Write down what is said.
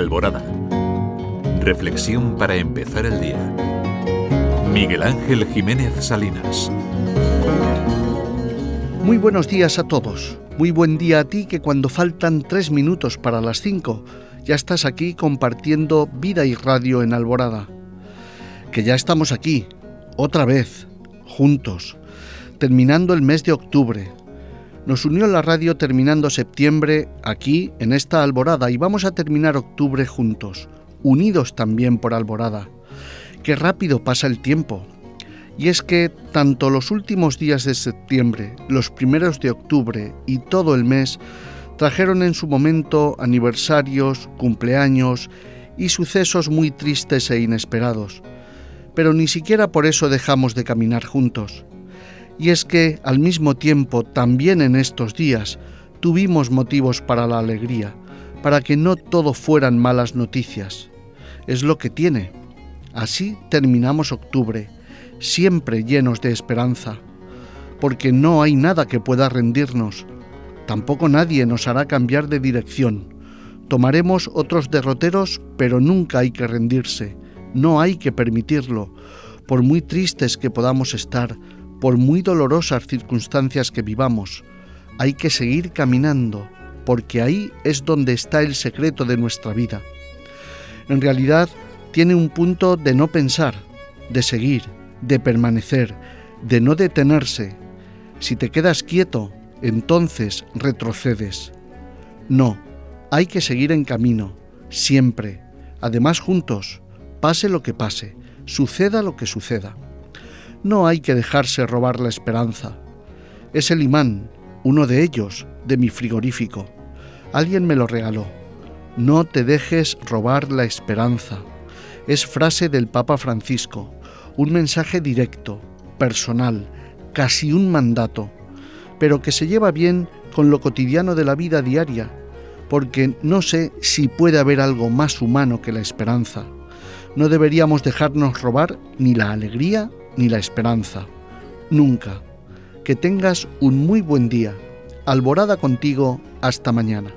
Alborada. Reflexión para empezar el día. Miguel Ángel Jiménez Salinas. Muy buenos días a todos. Muy buen día a ti que cuando faltan tres minutos para las cinco ya estás aquí compartiendo vida y radio en Alborada. Que ya estamos aquí, otra vez, juntos, terminando el mes de octubre. Nos unió la radio terminando septiembre aquí, en esta Alborada, y vamos a terminar octubre juntos, unidos también por Alborada. Qué rápido pasa el tiempo. Y es que tanto los últimos días de septiembre, los primeros de octubre y todo el mes trajeron en su momento aniversarios, cumpleaños y sucesos muy tristes e inesperados. Pero ni siquiera por eso dejamos de caminar juntos. Y es que al mismo tiempo, también en estos días, tuvimos motivos para la alegría, para que no todo fueran malas noticias. Es lo que tiene. Así terminamos octubre, siempre llenos de esperanza, porque no hay nada que pueda rendirnos, Tampoco nadie nos hará cambiar de dirección. Tomaremos otros derroteros, pero nunca hay que rendirse, no hay que permitirlo, por muy tristes que podamos estar, por muy dolorosas circunstancias que vivamos. Hay que seguir caminando, porque ahí es donde está el secreto de nuestra vida. En realidad, tiene un punto de no pensar, de seguir, de permanecer, de no detenerse. Si te quedas quieto, entonces retrocedes. No, hay que seguir en camino, siempre, además juntos, pase lo que pase, suceda lo que suceda. No hay que dejarse robar la esperanza. Es el imán, uno de ellos, de mi frigorífico. Alguien me lo regaló. No te dejes robar la esperanza. Es frase del Papa Francisco, un mensaje directo, personal, casi un mandato pero que se lleva bien con lo cotidiano de la vida diaria, porque no sé si puede haber algo más humano que la esperanza. No deberíamos dejarnos robar ni la alegría ni la esperanza. Nunca. Que tengas un muy buen día. Alborada contigo. Hasta mañana.